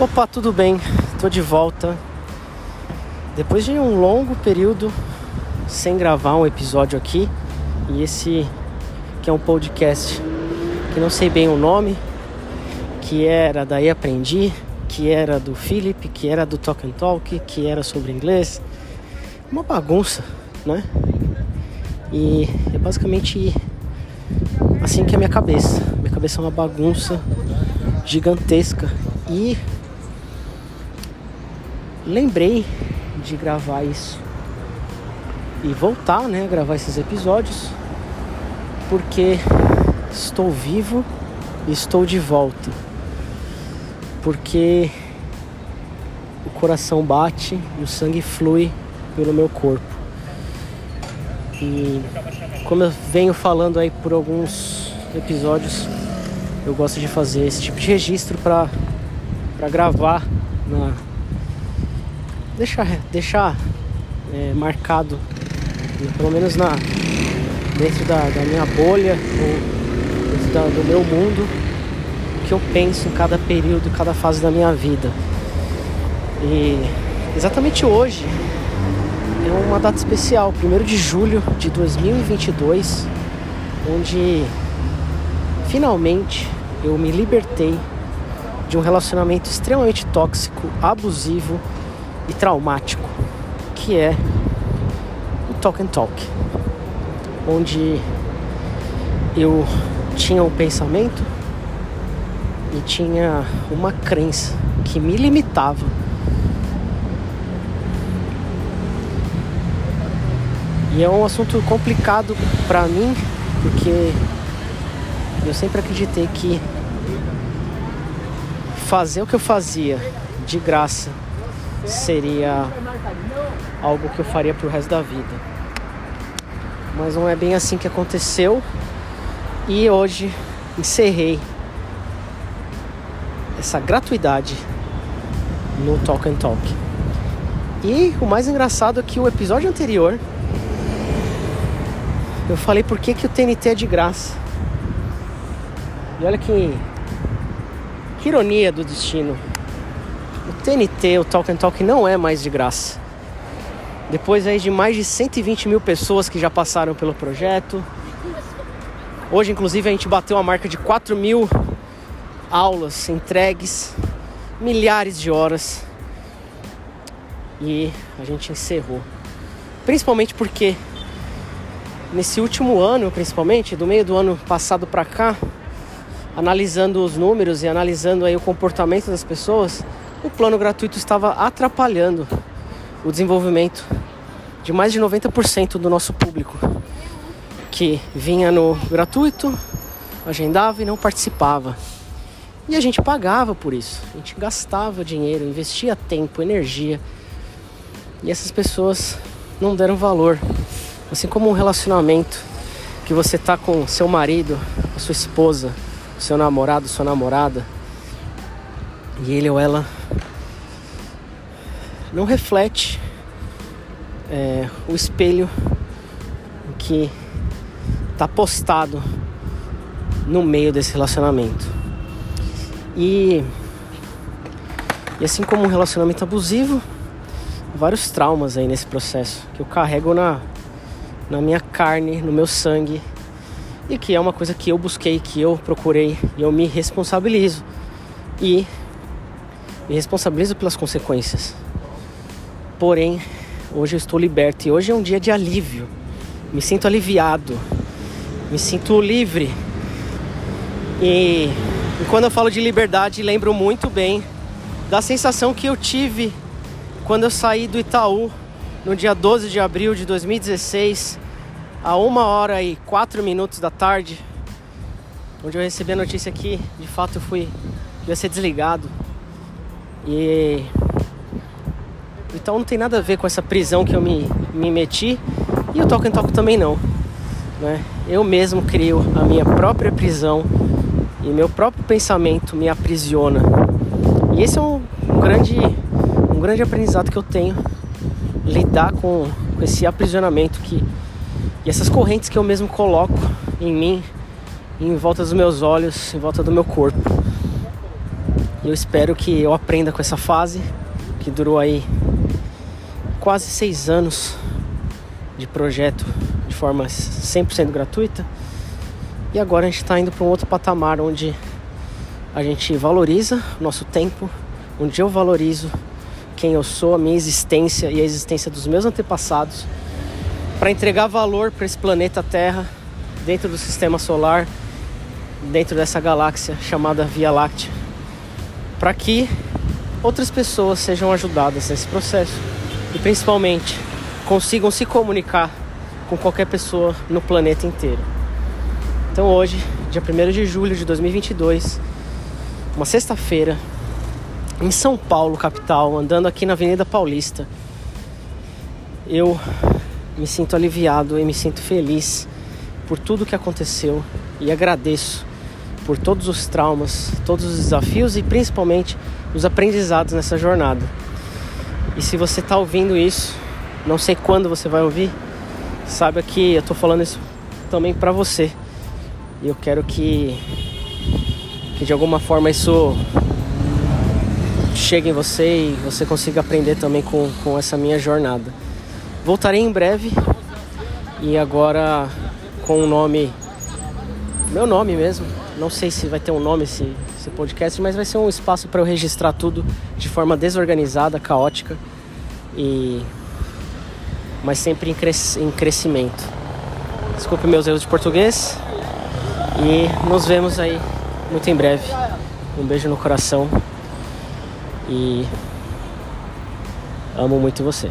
Opa, tudo bem? Tô de volta. Depois de um longo período sem gravar um episódio aqui, e esse que é um podcast que não sei bem o nome, que era daí aprendi, que era do Philip, que era do Talk and Talk, que era sobre inglês. Uma bagunça, né? E é basicamente assim que é a minha cabeça. Minha cabeça é uma bagunça gigantesca e lembrei de gravar isso e voltar, né, gravar esses episódios, porque estou vivo e estou de volta. Porque o coração bate e o sangue flui pelo meu corpo. E como eu venho falando aí por alguns episódios, eu gosto de fazer esse tipo de registro para gravar na, deixar, deixar é, marcado, pelo menos na dentro da, da minha bolha ou dentro da, do meu mundo, o que eu penso em cada período, cada fase da minha vida. E exatamente hoje é uma data especial, 1 de julho de 2022, onde finalmente eu me libertei de um relacionamento extremamente tóxico, abusivo e traumático, que é o Talk and Talk, onde eu tinha um pensamento e tinha uma crença que me limitava. E é um assunto complicado para mim, porque eu sempre acreditei que fazer o que eu fazia de graça seria algo que eu faria pro resto da vida. Mas não é bem assim que aconteceu. E hoje encerrei essa gratuidade no Talk and Talk. E o mais engraçado é que o episódio anterior eu falei por que, que o TNT é de graça. E olha que, que ironia do destino. TNT, o Talk and Talk, não é mais de graça. Depois aí de mais de 120 mil pessoas que já passaram pelo projeto. Hoje, inclusive, a gente bateu a marca de 4 mil aulas entregues, milhares de horas. E a gente encerrou. Principalmente porque nesse último ano, principalmente, do meio do ano passado para cá, analisando os números e analisando aí o comportamento das pessoas, o plano gratuito estava atrapalhando o desenvolvimento de mais de 90% do nosso público que vinha no gratuito, agendava e não participava. E a gente pagava por isso. A gente gastava dinheiro, investia tempo, energia. E essas pessoas não deram valor. Assim como um relacionamento que você tá com seu marido, sua esposa, seu namorado, sua namorada, e ele ou ela não reflete é, o espelho que está postado no meio desse relacionamento. E, e assim como um relacionamento abusivo, vários traumas aí nesse processo que eu carrego na, na minha carne, no meu sangue, e que é uma coisa que eu busquei, que eu procurei, e eu me responsabilizo. E me responsabilizo pelas consequências. Porém, hoje eu estou liberto e hoje é um dia de alívio. Me sinto aliviado, me sinto livre. E, e quando eu falo de liberdade, lembro muito bem da sensação que eu tive quando eu saí do Itaú no dia 12 de abril de 2016, a uma hora e quatro minutos da tarde, onde eu recebi a notícia que de fato eu fui ia ser desligado. E então não tem nada a ver com essa prisão que eu me, me meti e o Talk and Talk também não. Né? Eu mesmo crio a minha própria prisão e meu próprio pensamento me aprisiona. E esse é um, um grande, um grande aprendizado que eu tenho lidar com, com esse aprisionamento que e essas correntes que eu mesmo coloco em mim, em volta dos meus olhos, em volta do meu corpo. E eu espero que eu aprenda com essa fase, que durou aí quase seis anos de projeto de forma 100% gratuita. E agora a gente está indo para um outro patamar onde a gente valoriza o nosso tempo, onde eu valorizo quem eu sou, a minha existência e a existência dos meus antepassados, para entregar valor para esse planeta Terra dentro do sistema solar, dentro dessa galáxia chamada Via Láctea, para que outras pessoas sejam ajudadas nesse processo e principalmente consigam se comunicar com qualquer pessoa no planeta inteiro. Então hoje, dia 1 de julho de 2022, uma sexta-feira, em São Paulo, capital, andando aqui na Avenida Paulista, eu me sinto aliviado e me sinto feliz por tudo que aconteceu e agradeço por todos os traumas, todos os desafios e principalmente os aprendizados nessa jornada. E se você está ouvindo isso, não sei quando você vai ouvir, saiba que eu estou falando isso também para você. E eu quero que, que de alguma forma isso chegue em você e você consiga aprender também com, com essa minha jornada. Voltarei em breve e agora com o nome, meu nome mesmo. Não sei se vai ter um nome esse, esse podcast, mas vai ser um espaço para eu registrar tudo de forma desorganizada, caótica e mas sempre em, cres, em crescimento. Desculpe meus erros de português e nos vemos aí muito em breve. Um beijo no coração e amo muito você.